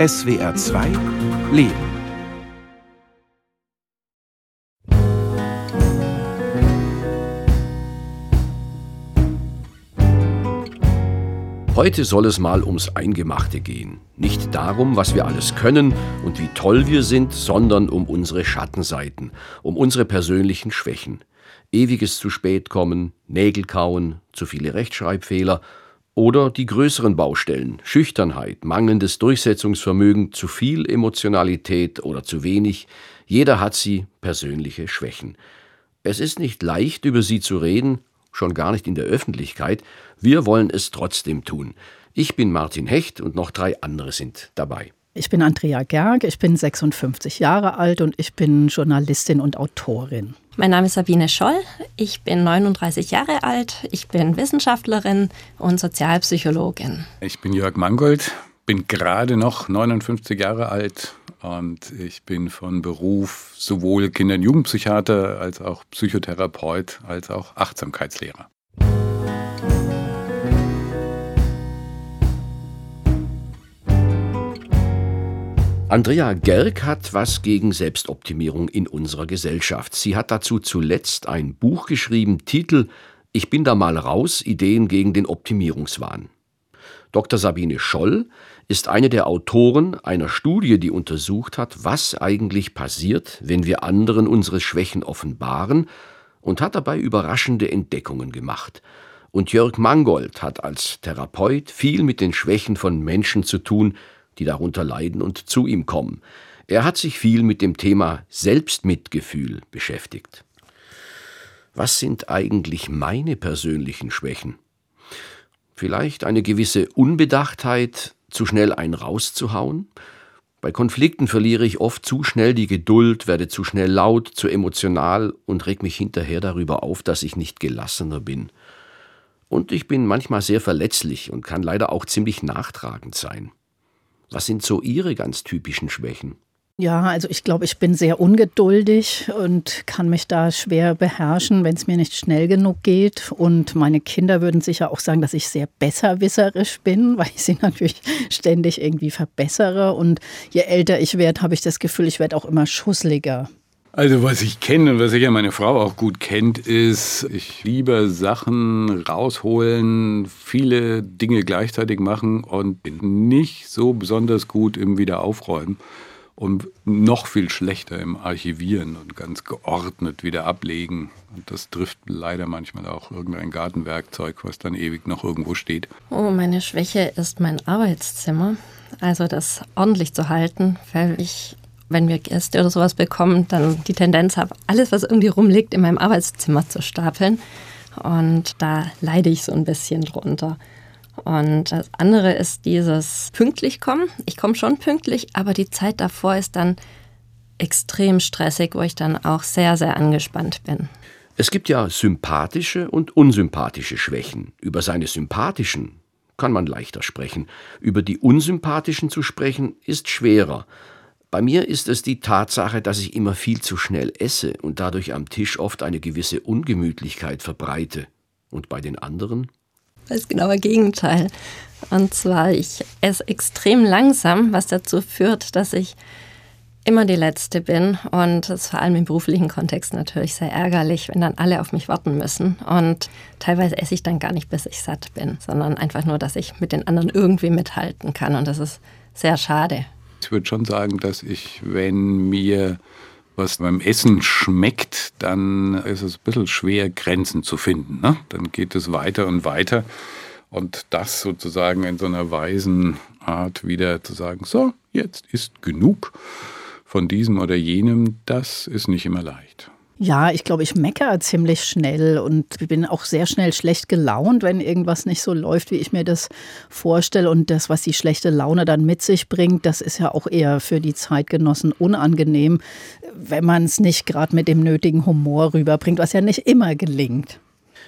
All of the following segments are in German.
SWR 2 Leben. Heute soll es mal ums Eingemachte gehen. Nicht darum, was wir alles können und wie toll wir sind, sondern um unsere Schattenseiten, um unsere persönlichen Schwächen. Ewiges zu spät kommen, Nägel kauen, zu viele Rechtschreibfehler oder die größeren Baustellen, Schüchternheit, mangelndes Durchsetzungsvermögen, zu viel Emotionalität oder zu wenig. Jeder hat sie, persönliche Schwächen. Es ist nicht leicht, über sie zu reden, schon gar nicht in der Öffentlichkeit. Wir wollen es trotzdem tun. Ich bin Martin Hecht und noch drei andere sind dabei. Ich bin Andrea Gerg, ich bin 56 Jahre alt und ich bin Journalistin und Autorin. Mein Name ist Sabine Scholl, ich bin 39 Jahre alt, ich bin Wissenschaftlerin und Sozialpsychologin. Ich bin Jörg Mangold, bin gerade noch 59 Jahre alt und ich bin von Beruf sowohl Kinder- und Jugendpsychiater als auch Psychotherapeut als auch Achtsamkeitslehrer. Andrea Gerg hat was gegen Selbstoptimierung in unserer Gesellschaft. Sie hat dazu zuletzt ein Buch geschrieben, Titel Ich bin da mal raus, Ideen gegen den Optimierungswahn. Dr. Sabine Scholl ist eine der Autoren einer Studie, die untersucht hat, was eigentlich passiert, wenn wir anderen unsere Schwächen offenbaren und hat dabei überraschende Entdeckungen gemacht. Und Jörg Mangold hat als Therapeut viel mit den Schwächen von Menschen zu tun, die darunter leiden und zu ihm kommen. Er hat sich viel mit dem Thema Selbstmitgefühl beschäftigt. Was sind eigentlich meine persönlichen Schwächen? Vielleicht eine gewisse Unbedachtheit, zu schnell einen rauszuhauen? Bei Konflikten verliere ich oft zu schnell die Geduld, werde zu schnell laut, zu emotional und reg mich hinterher darüber auf, dass ich nicht gelassener bin. Und ich bin manchmal sehr verletzlich und kann leider auch ziemlich nachtragend sein. Was sind so Ihre ganz typischen Schwächen? Ja, also ich glaube, ich bin sehr ungeduldig und kann mich da schwer beherrschen, wenn es mir nicht schnell genug geht. Und meine Kinder würden sicher auch sagen, dass ich sehr besserwisserisch bin, weil ich sie natürlich ständig irgendwie verbessere. Und je älter ich werde, habe ich das Gefühl, ich werde auch immer schussliger. Also was ich kenne und was sicher meine Frau auch gut kennt, ist, ich liebe Sachen rausholen, viele Dinge gleichzeitig machen und bin nicht so besonders gut im Wiederaufräumen und noch viel schlechter im Archivieren und ganz geordnet wieder ablegen. Und das trifft leider manchmal auch irgendein Gartenwerkzeug, was dann ewig noch irgendwo steht. Oh, meine Schwäche ist mein Arbeitszimmer. Also das ordentlich zu halten, weil ich wenn wir Gäste oder sowas bekommen, dann die Tendenz habe, alles, was irgendwie rumliegt, in meinem Arbeitszimmer zu stapeln. Und da leide ich so ein bisschen drunter. Und das andere ist dieses pünktlich kommen. Ich komme schon pünktlich, aber die Zeit davor ist dann extrem stressig, wo ich dann auch sehr, sehr angespannt bin. Es gibt ja sympathische und unsympathische Schwächen. Über seine sympathischen kann man leichter sprechen. Über die unsympathischen zu sprechen ist schwerer. Bei mir ist es die Tatsache, dass ich immer viel zu schnell esse und dadurch am Tisch oft eine gewisse Ungemütlichkeit verbreite. Und bei den anderen? Das genaue Gegenteil. Und zwar, ich esse extrem langsam, was dazu führt, dass ich immer die Letzte bin. Und das ist vor allem im beruflichen Kontext natürlich sehr ärgerlich, wenn dann alle auf mich warten müssen. Und teilweise esse ich dann gar nicht, bis ich satt bin, sondern einfach nur, dass ich mit den anderen irgendwie mithalten kann. Und das ist sehr schade. Ich würde schon sagen, dass ich, wenn mir was beim Essen schmeckt, dann ist es ein bisschen schwer, Grenzen zu finden. Ne? Dann geht es weiter und weiter. Und das sozusagen in so einer weisen Art wieder zu sagen, so, jetzt ist genug von diesem oder jenem, das ist nicht immer leicht. Ja, ich glaube, ich meckere ziemlich schnell und bin auch sehr schnell schlecht gelaunt, wenn irgendwas nicht so läuft, wie ich mir das vorstelle. Und das, was die schlechte Laune dann mit sich bringt, das ist ja auch eher für die Zeitgenossen unangenehm, wenn man es nicht gerade mit dem nötigen Humor rüberbringt, was ja nicht immer gelingt.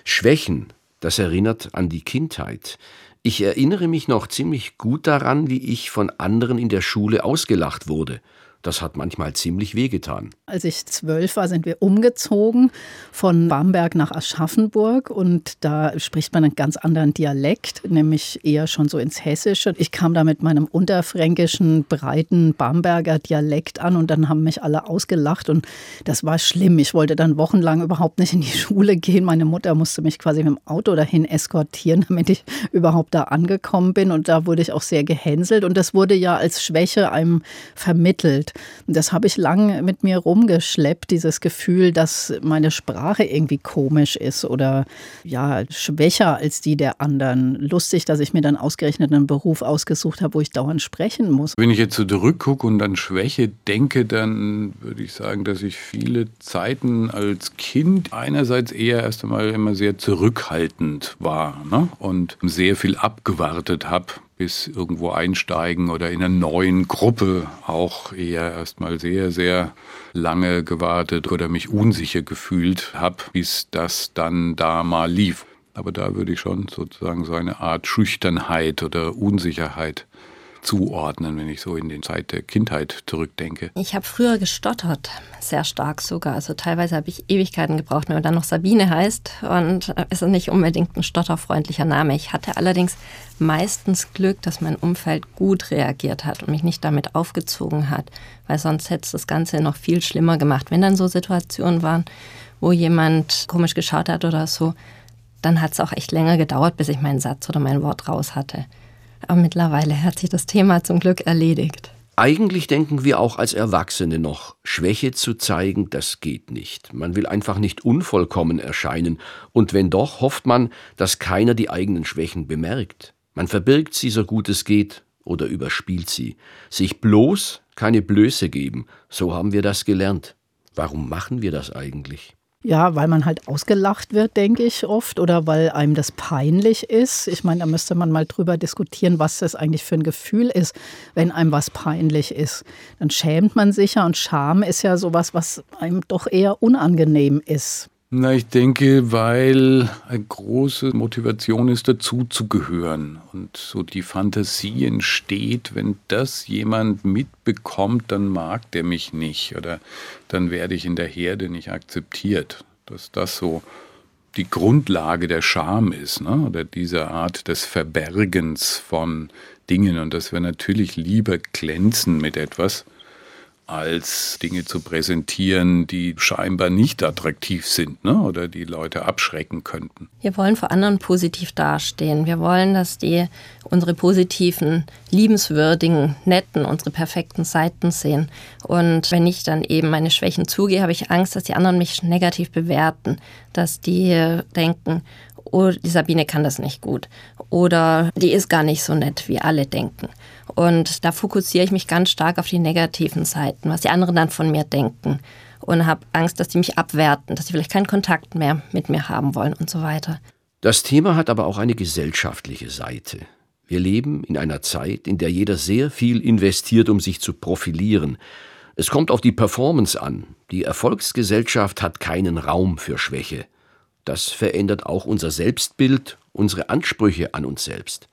Schwächen, das erinnert an die Kindheit. Ich erinnere mich noch ziemlich gut daran, wie ich von anderen in der Schule ausgelacht wurde. Das hat manchmal ziemlich wehgetan. Als ich zwölf war, sind wir umgezogen von Bamberg nach Aschaffenburg und da spricht man einen ganz anderen Dialekt, nämlich eher schon so ins Hessische. Ich kam da mit meinem unterfränkischen, breiten Bamberger Dialekt an und dann haben mich alle ausgelacht und das war schlimm. Ich wollte dann wochenlang überhaupt nicht in die Schule gehen. Meine Mutter musste mich quasi mit dem Auto dahin eskortieren, damit ich überhaupt da angekommen bin und da wurde ich auch sehr gehänselt und das wurde ja als Schwäche einem vermittelt. Und das habe ich lange mit mir rumgeschleppt, dieses Gefühl, dass meine Sprache irgendwie komisch ist oder ja, schwächer als die der anderen. Lustig, dass ich mir dann ausgerechnet einen Beruf ausgesucht habe, wo ich dauernd sprechen muss. Wenn ich jetzt so zurückgucke und an Schwäche denke, dann würde ich sagen, dass ich viele Zeiten als Kind einerseits eher erst einmal immer sehr zurückhaltend war ne? und sehr viel abgewartet habe, bis irgendwo einsteigen oder in einer neuen Gruppe auch eher erstmal sehr, sehr lange gewartet oder mich unsicher gefühlt habe, bis das dann da mal lief. Aber da würde ich schon sozusagen so eine Art Schüchternheit oder Unsicherheit zuordnen, wenn ich so in die Zeit der Kindheit zurückdenke. Ich habe früher gestottert, sehr stark sogar. Also teilweise habe ich Ewigkeiten gebraucht, wenn man dann noch Sabine heißt und ist nicht unbedingt ein stotterfreundlicher Name. Ich hatte allerdings meistens Glück, dass mein Umfeld gut reagiert hat und mich nicht damit aufgezogen hat, weil sonst hätte es das Ganze noch viel schlimmer gemacht. Wenn dann so Situationen waren, wo jemand komisch geschaut hat oder so, dann hat es auch echt länger gedauert, bis ich meinen Satz oder mein Wort raus hatte. Aber mittlerweile hat sich das Thema zum Glück erledigt. Eigentlich denken wir auch als Erwachsene noch, Schwäche zu zeigen, das geht nicht. Man will einfach nicht unvollkommen erscheinen, und wenn doch, hofft man, dass keiner die eigenen Schwächen bemerkt. Man verbirgt sie so gut es geht oder überspielt sie. Sich bloß keine Blöße geben, so haben wir das gelernt. Warum machen wir das eigentlich? Ja, weil man halt ausgelacht wird, denke ich oft, oder weil einem das peinlich ist. Ich meine, da müsste man mal drüber diskutieren, was das eigentlich für ein Gefühl ist, wenn einem was peinlich ist. Dann schämt man sich ja und Scham ist ja sowas, was einem doch eher unangenehm ist. Na, ich denke, weil eine große Motivation ist, dazu zu gehören. Und so die Fantasie entsteht, wenn das jemand mitbekommt, dann mag der mich nicht oder dann werde ich in der Herde nicht akzeptiert. Dass das so die Grundlage der Scham ist, ne? oder diese Art des Verbergens von Dingen und dass wir natürlich lieber glänzen mit etwas, als Dinge zu präsentieren, die scheinbar nicht attraktiv sind ne? oder die Leute abschrecken könnten. Wir wollen vor anderen positiv dastehen. Wir wollen, dass die unsere positiven, liebenswürdigen, netten, unsere perfekten Seiten sehen. Und wenn ich dann eben meine Schwächen zugehe, habe ich Angst, dass die anderen mich negativ bewerten, dass die denken, oh, die Sabine kann das nicht gut oder die ist gar nicht so nett, wie alle denken. Und da fokussiere ich mich ganz stark auf die negativen Seiten, was die anderen dann von mir denken. Und habe Angst, dass die mich abwerten, dass sie vielleicht keinen Kontakt mehr mit mir haben wollen und so weiter. Das Thema hat aber auch eine gesellschaftliche Seite. Wir leben in einer Zeit, in der jeder sehr viel investiert, um sich zu profilieren. Es kommt auf die Performance an. Die Erfolgsgesellschaft hat keinen Raum für Schwäche. Das verändert auch unser Selbstbild, unsere Ansprüche an uns selbst.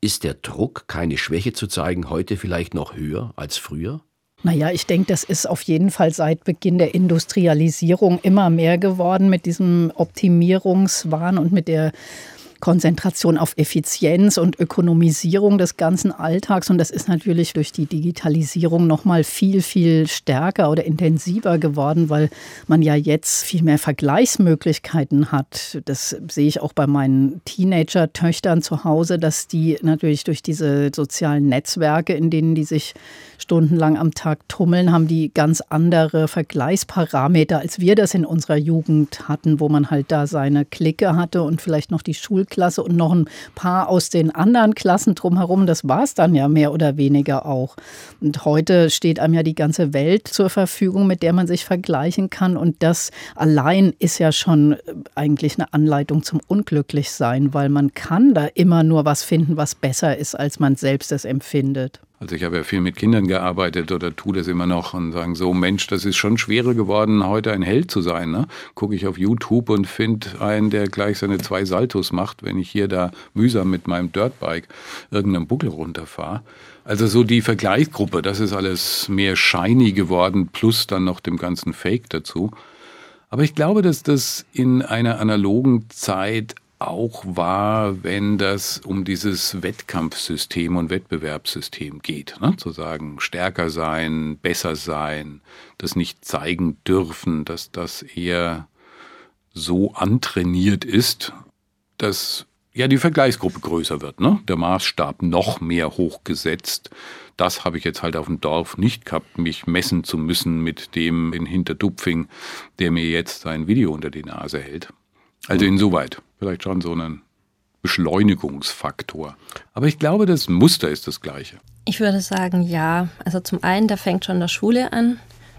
Ist der Druck, keine Schwäche zu zeigen, heute vielleicht noch höher als früher? Naja, ich denke, das ist auf jeden Fall seit Beginn der Industrialisierung immer mehr geworden mit diesem Optimierungswahn und mit der Konzentration auf Effizienz und Ökonomisierung des ganzen Alltags. Und das ist natürlich durch die Digitalisierung noch mal viel, viel stärker oder intensiver geworden, weil man ja jetzt viel mehr Vergleichsmöglichkeiten hat. Das sehe ich auch bei meinen Teenager-Töchtern zu Hause, dass die natürlich durch diese sozialen Netzwerke, in denen die sich stundenlang am Tag tummeln, haben die ganz andere Vergleichsparameter, als wir das in unserer Jugend hatten, wo man halt da seine Clique hatte und vielleicht noch die Schulklasse und noch ein paar aus den anderen Klassen drumherum. Das war es dann ja mehr oder weniger auch. Und heute steht einem ja die ganze Welt zur Verfügung, mit der man sich vergleichen kann. Und das allein ist ja schon eigentlich eine Anleitung zum Unglücklichsein, weil man kann da immer nur was finden, was besser ist, als man selbst es empfindet. Also ich habe ja viel mit Kindern gearbeitet oder tue das immer noch und sagen so, Mensch, das ist schon schwerer geworden, heute ein Held zu sein. Ne? Gucke ich auf YouTube und finde einen, der gleich seine zwei Saltos macht, wenn ich hier da mühsam mit meinem Dirtbike irgendeinen Buckel runterfahre. Also so die Vergleichsgruppe, das ist alles mehr shiny geworden, plus dann noch dem ganzen Fake dazu. Aber ich glaube, dass das in einer analogen Zeit auch war, wenn das um dieses Wettkampfsystem und Wettbewerbssystem geht. Ne? Zu sagen, stärker sein, besser sein, das nicht zeigen dürfen, dass das eher so antrainiert ist, dass ja die Vergleichsgruppe größer wird. Ne? Der Maßstab noch mehr hochgesetzt. Das habe ich jetzt halt auf dem Dorf nicht gehabt, mich messen zu müssen mit dem in Hinterdupfing, der mir jetzt sein Video unter die Nase hält. Also insoweit vielleicht schon so ein Beschleunigungsfaktor. Aber ich glaube, das Muster ist das gleiche. Ich würde sagen, ja. Also zum einen, da fängt schon in der Schule an,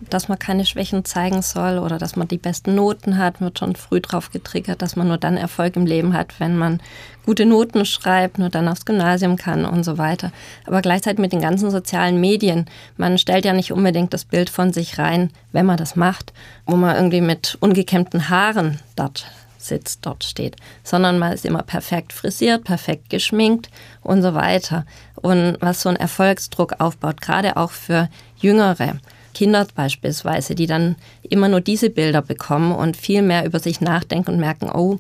dass man keine Schwächen zeigen soll oder dass man die besten Noten hat, wird schon früh drauf getriggert, dass man nur dann Erfolg im Leben hat, wenn man gute Noten schreibt, nur dann aufs Gymnasium kann und so weiter. Aber gleichzeitig mit den ganzen sozialen Medien, man stellt ja nicht unbedingt das Bild von sich rein, wenn man das macht, wo man irgendwie mit ungekämmten Haaren dort sitzt, dort steht, sondern man ist immer perfekt frisiert, perfekt geschminkt und so weiter. Und was so einen Erfolgsdruck aufbaut, gerade auch für Jüngere. Kinder beispielsweise, die dann immer nur diese Bilder bekommen und viel mehr über sich nachdenken und merken, oh,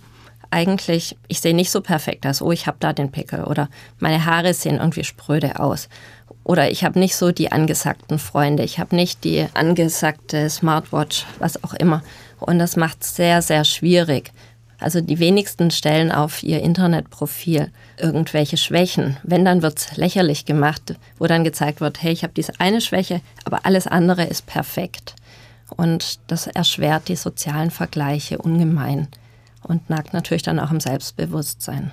eigentlich, ich sehe nicht so perfekt aus, oh, ich habe da den Pickel oder meine Haare sehen irgendwie spröde aus. Oder ich habe nicht so die angesagten Freunde, ich habe nicht die angesagte Smartwatch, was auch immer. Und das macht es sehr, sehr schwierig, also die wenigsten stellen auf ihr Internetprofil irgendwelche Schwächen. Wenn, dann wird es lächerlich gemacht, wo dann gezeigt wird, hey, ich habe diese eine Schwäche, aber alles andere ist perfekt. Und das erschwert die sozialen Vergleiche ungemein und nagt natürlich dann auch im Selbstbewusstsein.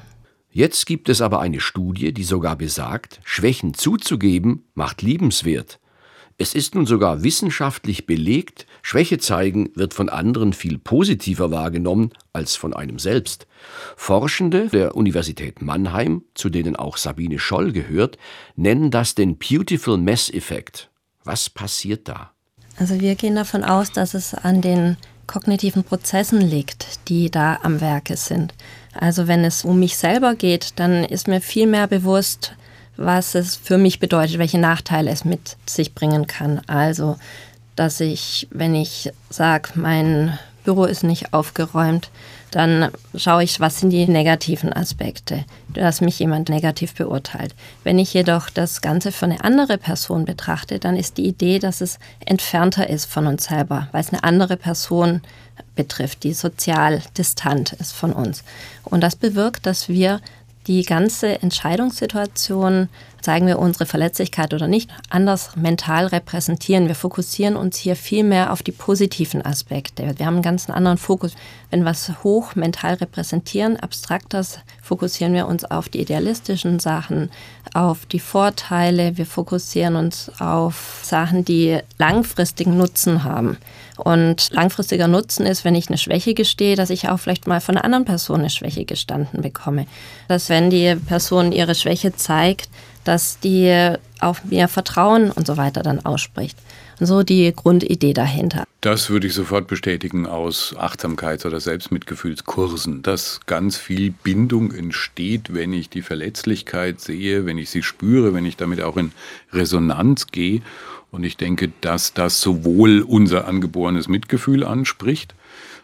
Jetzt gibt es aber eine Studie, die sogar besagt, Schwächen zuzugeben macht liebenswert. Es ist nun sogar wissenschaftlich belegt, Schwäche zeigen wird von anderen viel positiver wahrgenommen als von einem selbst. Forschende der Universität Mannheim, zu denen auch Sabine Scholl gehört, nennen das den Beautiful Mess Effekt. Was passiert da? Also wir gehen davon aus, dass es an den kognitiven Prozessen liegt, die da am Werke sind. Also wenn es um mich selber geht, dann ist mir viel mehr bewusst, was es für mich bedeutet, welche Nachteile es mit sich bringen kann. Also, dass ich, wenn ich sage, mein Büro ist nicht aufgeräumt, dann schaue ich, was sind die negativen Aspekte, dass mich jemand negativ beurteilt. Wenn ich jedoch das Ganze für eine andere Person betrachte, dann ist die Idee, dass es entfernter ist von uns selber, weil es eine andere Person betrifft, die sozial distant ist von uns. Und das bewirkt, dass wir die ganze Entscheidungssituation, zeigen wir unsere Verletzlichkeit oder nicht, anders mental repräsentieren. Wir fokussieren uns hier viel mehr auf die positiven Aspekte. Wir haben einen ganz anderen Fokus. Wenn wir was hoch mental repräsentieren, abstraktes, fokussieren wir uns auf die idealistischen Sachen, auf die Vorteile. Wir fokussieren uns auf Sachen, die langfristigen Nutzen haben. Und langfristiger Nutzen ist, wenn ich eine Schwäche gestehe, dass ich auch vielleicht mal von einer anderen Person eine Schwäche gestanden bekomme. Dass wenn die Person ihre Schwäche zeigt, dass die auf mir Vertrauen und so weiter dann ausspricht. Und so die Grundidee dahinter. Das würde ich sofort bestätigen aus Achtsamkeits- oder Selbstmitgefühlskursen, dass ganz viel Bindung entsteht, wenn ich die Verletzlichkeit sehe, wenn ich sie spüre, wenn ich damit auch in Resonanz gehe und ich denke, dass das sowohl unser angeborenes Mitgefühl anspricht,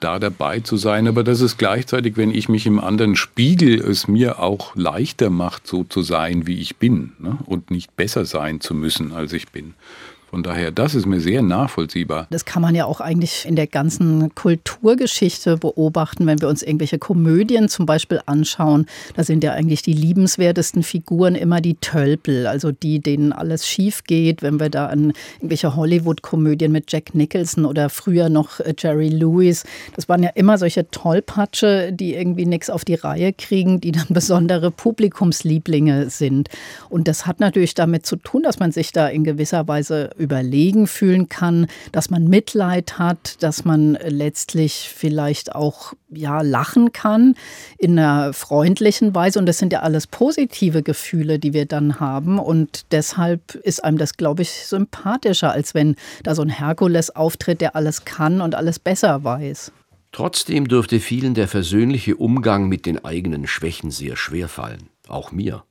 da dabei zu sein, aber dass es gleichzeitig, wenn ich mich im anderen spiegel, es mir auch leichter macht, so zu sein, wie ich bin ne? und nicht besser sein zu müssen, als ich bin. Von daher, das ist mir sehr nachvollziehbar. Das kann man ja auch eigentlich in der ganzen Kulturgeschichte beobachten, wenn wir uns irgendwelche Komödien zum Beispiel anschauen. Da sind ja eigentlich die liebenswertesten Figuren immer die Tölpel, also die, denen alles schief geht. Wenn wir da an irgendwelche Hollywood-Komödien mit Jack Nicholson oder früher noch äh, Jerry Lewis, das waren ja immer solche Tollpatsche, die irgendwie nichts auf die Reihe kriegen, die dann besondere Publikumslieblinge sind. Und das hat natürlich damit zu tun, dass man sich da in gewisser Weise überlegen fühlen kann, dass man Mitleid hat, dass man letztlich vielleicht auch ja lachen kann in einer freundlichen Weise und das sind ja alles positive Gefühle, die wir dann haben und deshalb ist einem das glaube ich sympathischer als wenn da so ein Herkules auftritt, der alles kann und alles besser weiß. Trotzdem dürfte vielen der versöhnliche Umgang mit den eigenen Schwächen sehr schwer fallen, auch mir.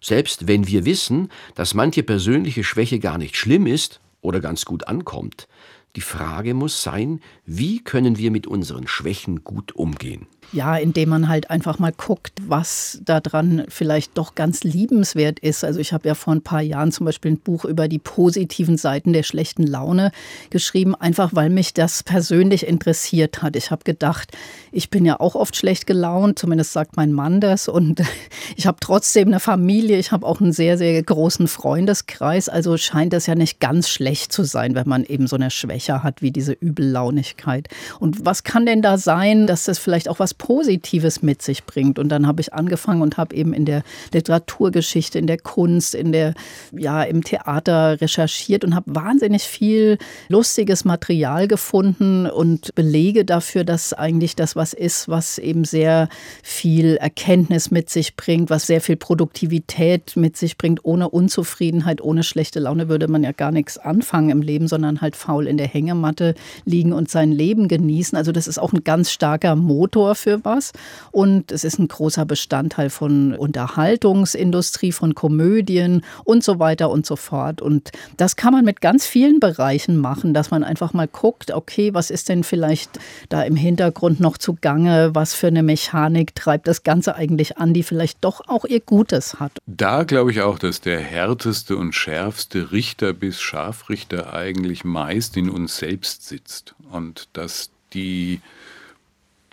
Selbst wenn wir wissen, dass manche persönliche Schwäche gar nicht schlimm ist oder ganz gut ankommt, die Frage muss sein, wie können wir mit unseren Schwächen gut umgehen? Ja, indem man halt einfach mal guckt, was daran vielleicht doch ganz liebenswert ist. Also ich habe ja vor ein paar Jahren zum Beispiel ein Buch über die positiven Seiten der schlechten Laune geschrieben, einfach weil mich das persönlich interessiert hat. Ich habe gedacht, ich bin ja auch oft schlecht gelaunt, zumindest sagt mein Mann das. Und ich habe trotzdem eine Familie, ich habe auch einen sehr, sehr großen Freundeskreis. Also scheint das ja nicht ganz schlecht zu sein, wenn man eben so eine Schwäche hat wie diese Übellaunigkeit. Und was kann denn da sein, dass das vielleicht auch was Positives mit sich bringt. Und dann habe ich angefangen und habe eben in der Literaturgeschichte, in der Kunst, in der, ja, im Theater recherchiert und habe wahnsinnig viel lustiges Material gefunden und Belege dafür, dass eigentlich das was ist, was eben sehr viel Erkenntnis mit sich bringt, was sehr viel Produktivität mit sich bringt. Ohne Unzufriedenheit, ohne schlechte Laune würde man ja gar nichts anfangen im Leben, sondern halt faul in der Hängematte liegen und sein Leben genießen. Also das ist auch ein ganz starker Motor für für was. Und es ist ein großer Bestandteil von Unterhaltungsindustrie, von Komödien und so weiter und so fort. Und das kann man mit ganz vielen Bereichen machen, dass man einfach mal guckt, okay, was ist denn vielleicht da im Hintergrund noch zugange? Was für eine Mechanik treibt das Ganze eigentlich an, die vielleicht doch auch ihr Gutes hat? Da glaube ich auch, dass der härteste und schärfste Richter bis Scharfrichter eigentlich meist in uns selbst sitzt und dass die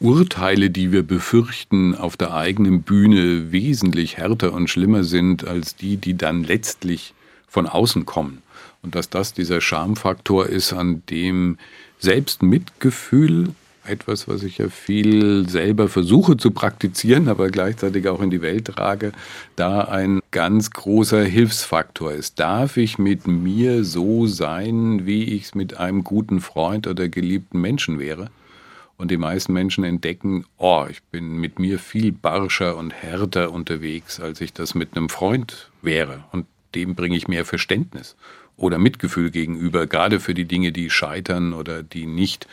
Urteile, die wir befürchten, auf der eigenen Bühne wesentlich härter und schlimmer sind als die, die dann letztlich von außen kommen. Und dass das dieser Schamfaktor ist, an dem Selbstmitgefühl, etwas, was ich ja viel selber versuche zu praktizieren, aber gleichzeitig auch in die Welt trage, da ein ganz großer Hilfsfaktor ist. Darf ich mit mir so sein, wie ich es mit einem guten Freund oder geliebten Menschen wäre? Und die meisten Menschen entdecken, oh, ich bin mit mir viel barscher und härter unterwegs, als ich das mit einem Freund wäre. Und dem bringe ich mehr Verständnis oder Mitgefühl gegenüber, gerade für die Dinge, die scheitern oder die nicht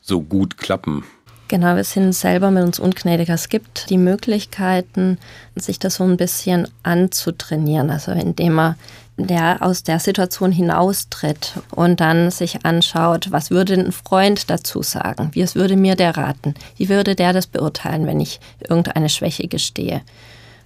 so gut klappen. Genau, wir sind selber mit uns ungnädiger. Es gibt die Möglichkeiten, sich das so ein bisschen anzutrainieren. Also indem man der aus der Situation hinaustritt und dann sich anschaut, was würde ein Freund dazu sagen? Wie würde mir der raten? Wie würde der das beurteilen, wenn ich irgendeine Schwäche gestehe?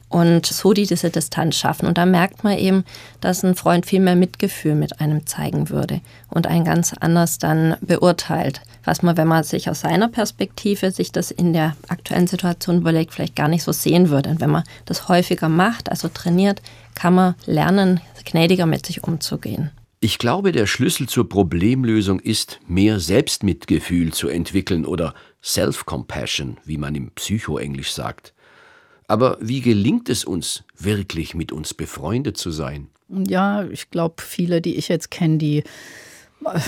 Und so die diese Distanz schaffen. Und da merkt man eben, dass ein Freund viel mehr Mitgefühl mit einem zeigen würde und einen ganz anders dann beurteilt. Was man, wenn man sich aus seiner Perspektive sich das in der aktuellen Situation überlegt, vielleicht gar nicht so sehen würde. Und wenn man das häufiger macht, also trainiert, kann man lernen, gnädiger mit sich umzugehen. Ich glaube, der Schlüssel zur Problemlösung ist, mehr Selbstmitgefühl zu entwickeln oder Self-Compassion, wie man im Psychoenglisch sagt. Aber wie gelingt es uns, wirklich mit uns befreundet zu sein? Ja, ich glaube, viele, die ich jetzt kenne, die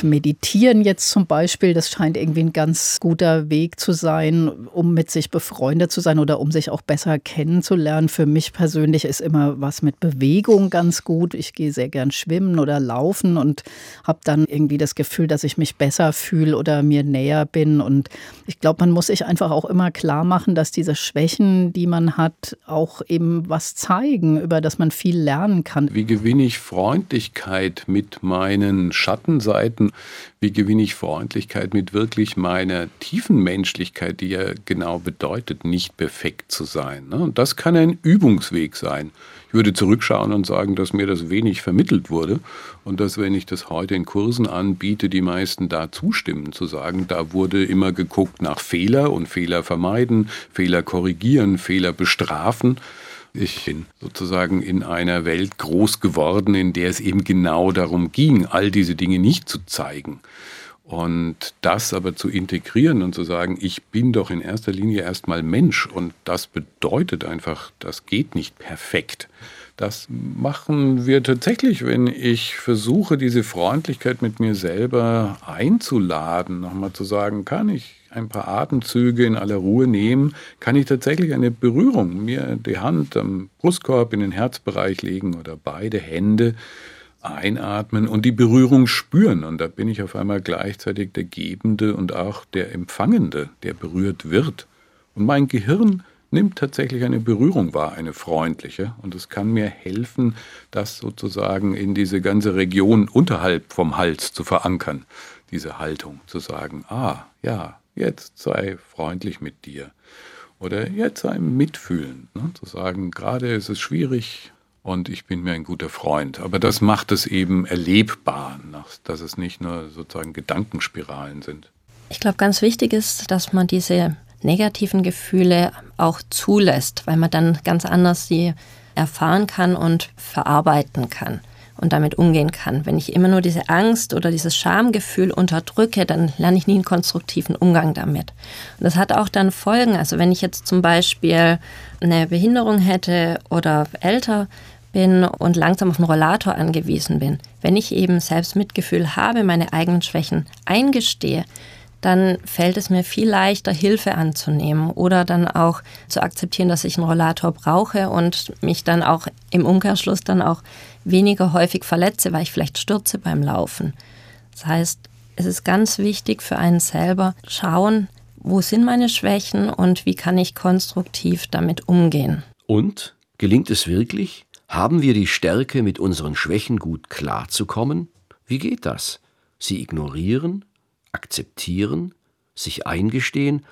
Meditieren jetzt zum Beispiel, das scheint irgendwie ein ganz guter Weg zu sein, um mit sich befreundet zu sein oder um sich auch besser kennenzulernen. Für mich persönlich ist immer was mit Bewegung ganz gut. Ich gehe sehr gern schwimmen oder laufen und habe dann irgendwie das Gefühl, dass ich mich besser fühle oder mir näher bin. Und ich glaube, man muss sich einfach auch immer klar machen, dass diese Schwächen, die man hat, auch eben was zeigen, über das man viel lernen kann. Wie gewinne ich Freundlichkeit mit meinen Schattenseiten? Seiten, wie gewinne ich Freundlichkeit mit wirklich meiner tiefen Menschlichkeit, die ja genau bedeutet, nicht perfekt zu sein. Ne? Und das kann ein Übungsweg sein. Ich würde zurückschauen und sagen, dass mir das wenig vermittelt wurde und dass, wenn ich das heute in Kursen anbiete, die meisten da zustimmen, zu sagen, da wurde immer geguckt nach Fehler und Fehler vermeiden, Fehler korrigieren, Fehler bestrafen. Ich bin sozusagen in einer Welt groß geworden, in der es eben genau darum ging, all diese Dinge nicht zu zeigen. Und das aber zu integrieren und zu sagen, ich bin doch in erster Linie erstmal Mensch und das bedeutet einfach, das geht nicht perfekt. Das machen wir tatsächlich, wenn ich versuche, diese Freundlichkeit mit mir selber einzuladen, nochmal zu sagen, kann ich ein paar Atemzüge in aller Ruhe nehmen, kann ich tatsächlich eine Berührung, mir die Hand am Brustkorb in den Herzbereich legen oder beide Hände einatmen und die Berührung spüren. Und da bin ich auf einmal gleichzeitig der Gebende und auch der Empfangende, der berührt wird. Und mein Gehirn nimmt tatsächlich eine Berührung wahr, eine freundliche. Und es kann mir helfen, das sozusagen in diese ganze Region unterhalb vom Hals zu verankern, diese Haltung, zu sagen, ah, ja, jetzt sei freundlich mit dir. Oder jetzt sei mitfühlend, ne? zu sagen, gerade ist es schwierig und ich bin mir ein guter Freund. Aber das macht es eben erlebbar, dass es nicht nur sozusagen Gedankenspiralen sind. Ich glaube, ganz wichtig ist, dass man diese negativen Gefühle auch zulässt, weil man dann ganz anders sie erfahren kann und verarbeiten kann und damit umgehen kann. Wenn ich immer nur diese Angst oder dieses Schamgefühl unterdrücke, dann lerne ich nie einen konstruktiven Umgang damit. Und das hat auch dann Folgen. Also wenn ich jetzt zum Beispiel eine Behinderung hätte oder älter bin und langsam auf einen Rollator angewiesen bin, wenn ich eben selbst Mitgefühl habe, meine eigenen Schwächen eingestehe, dann fällt es mir viel leichter, Hilfe anzunehmen oder dann auch zu akzeptieren, dass ich einen Rollator brauche und mich dann auch im Umkehrschluss dann auch weniger häufig verletze, weil ich vielleicht stürze beim Laufen. Das heißt, es ist ganz wichtig für einen selber schauen, wo sind meine Schwächen und wie kann ich konstruktiv damit umgehen. Und gelingt es wirklich? Haben wir die Stärke, mit unseren Schwächen gut klarzukommen? Wie geht das? Sie ignorieren? akzeptieren, sich eingestehen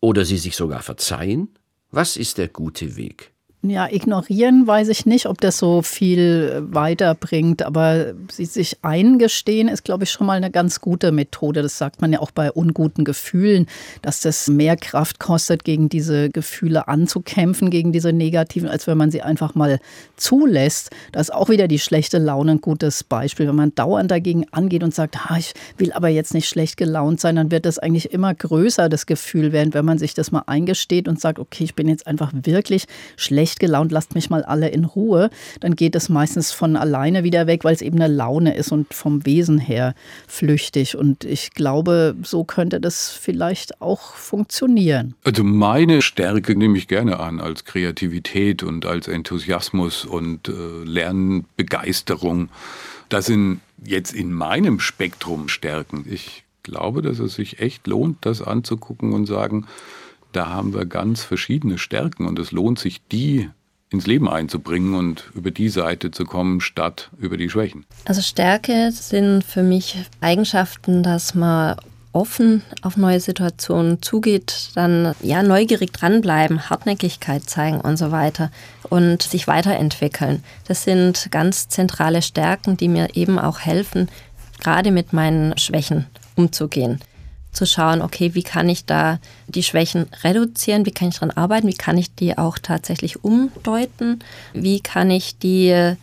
oder sie sich sogar verzeihen? Was ist der gute Weg? Ja, ignorieren weiß ich nicht, ob das so viel weiterbringt, aber sie sich eingestehen ist, glaube ich, schon mal eine ganz gute Methode. Das sagt man ja auch bei unguten Gefühlen, dass das mehr Kraft kostet, gegen diese Gefühle anzukämpfen, gegen diese negativen, als wenn man sie einfach mal zulässt. Da ist auch wieder die schlechte Laune ein gutes Beispiel. Wenn man dauernd dagegen angeht und sagt, ah, ich will aber jetzt nicht schlecht gelaunt sein, dann wird das eigentlich immer größer, das Gefühl, während wenn man sich das mal eingesteht und sagt, okay, ich bin jetzt einfach wirklich schlecht schlecht gelaunt, lasst mich mal alle in Ruhe, dann geht es meistens von alleine wieder weg, weil es eben eine Laune ist und vom Wesen her flüchtig. Und ich glaube, so könnte das vielleicht auch funktionieren. Also meine Stärke nehme ich gerne an als Kreativität und als Enthusiasmus und äh, Lernbegeisterung. Das sind jetzt in meinem Spektrum Stärken. Ich glaube, dass es sich echt lohnt, das anzugucken und sagen, da haben wir ganz verschiedene Stärken und es lohnt sich, die ins Leben einzubringen und über die Seite zu kommen, statt über die Schwächen. Also Stärke sind für mich Eigenschaften, dass man offen auf neue Situationen zugeht, dann ja neugierig dranbleiben, Hartnäckigkeit zeigen und so weiter und sich weiterentwickeln. Das sind ganz zentrale Stärken, die mir eben auch helfen, gerade mit meinen Schwächen umzugehen zu schauen, okay, wie kann ich da die Schwächen reduzieren, wie kann ich daran arbeiten, wie kann ich die auch tatsächlich umdeuten, wie kann ich die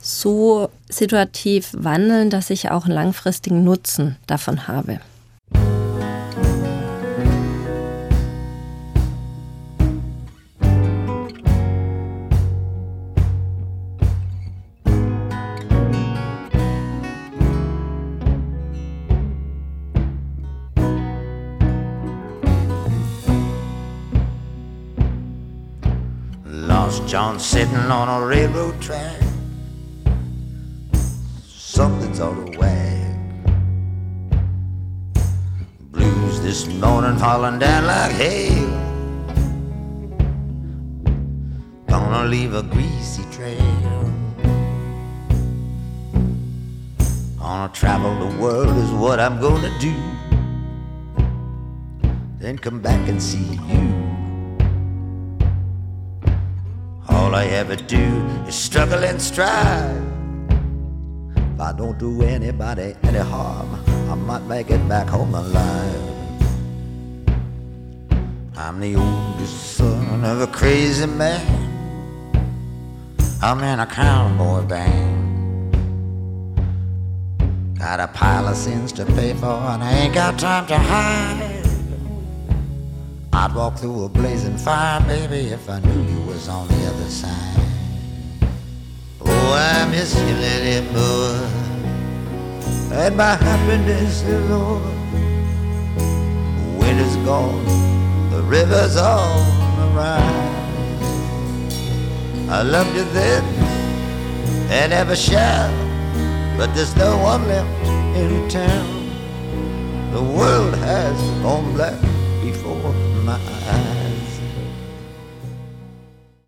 so situativ wandeln, dass ich auch einen langfristigen Nutzen davon habe. John sitting on a railroad track. Something's out of whack. Blues this morning falling down like hail. Gonna leave a greasy trail. Gonna travel the world is what I'm gonna do. Then come back and see you. All I ever do is struggle and strive. If I don't do anybody any harm, I might make it back home alive. I'm the oldest son of a crazy man. I'm in a cowboy band. Got a pile of sins to pay for, and I ain't got time to hide. I'd walk through a blazing fire, baby, if I knew you was on the other side. Oh, I miss you, anymore. And my happiness is over. Winter's gone, the river's on the rise. I loved you then, and ever shall, but there's no one left in town. The world has gone black my eyes. Uh,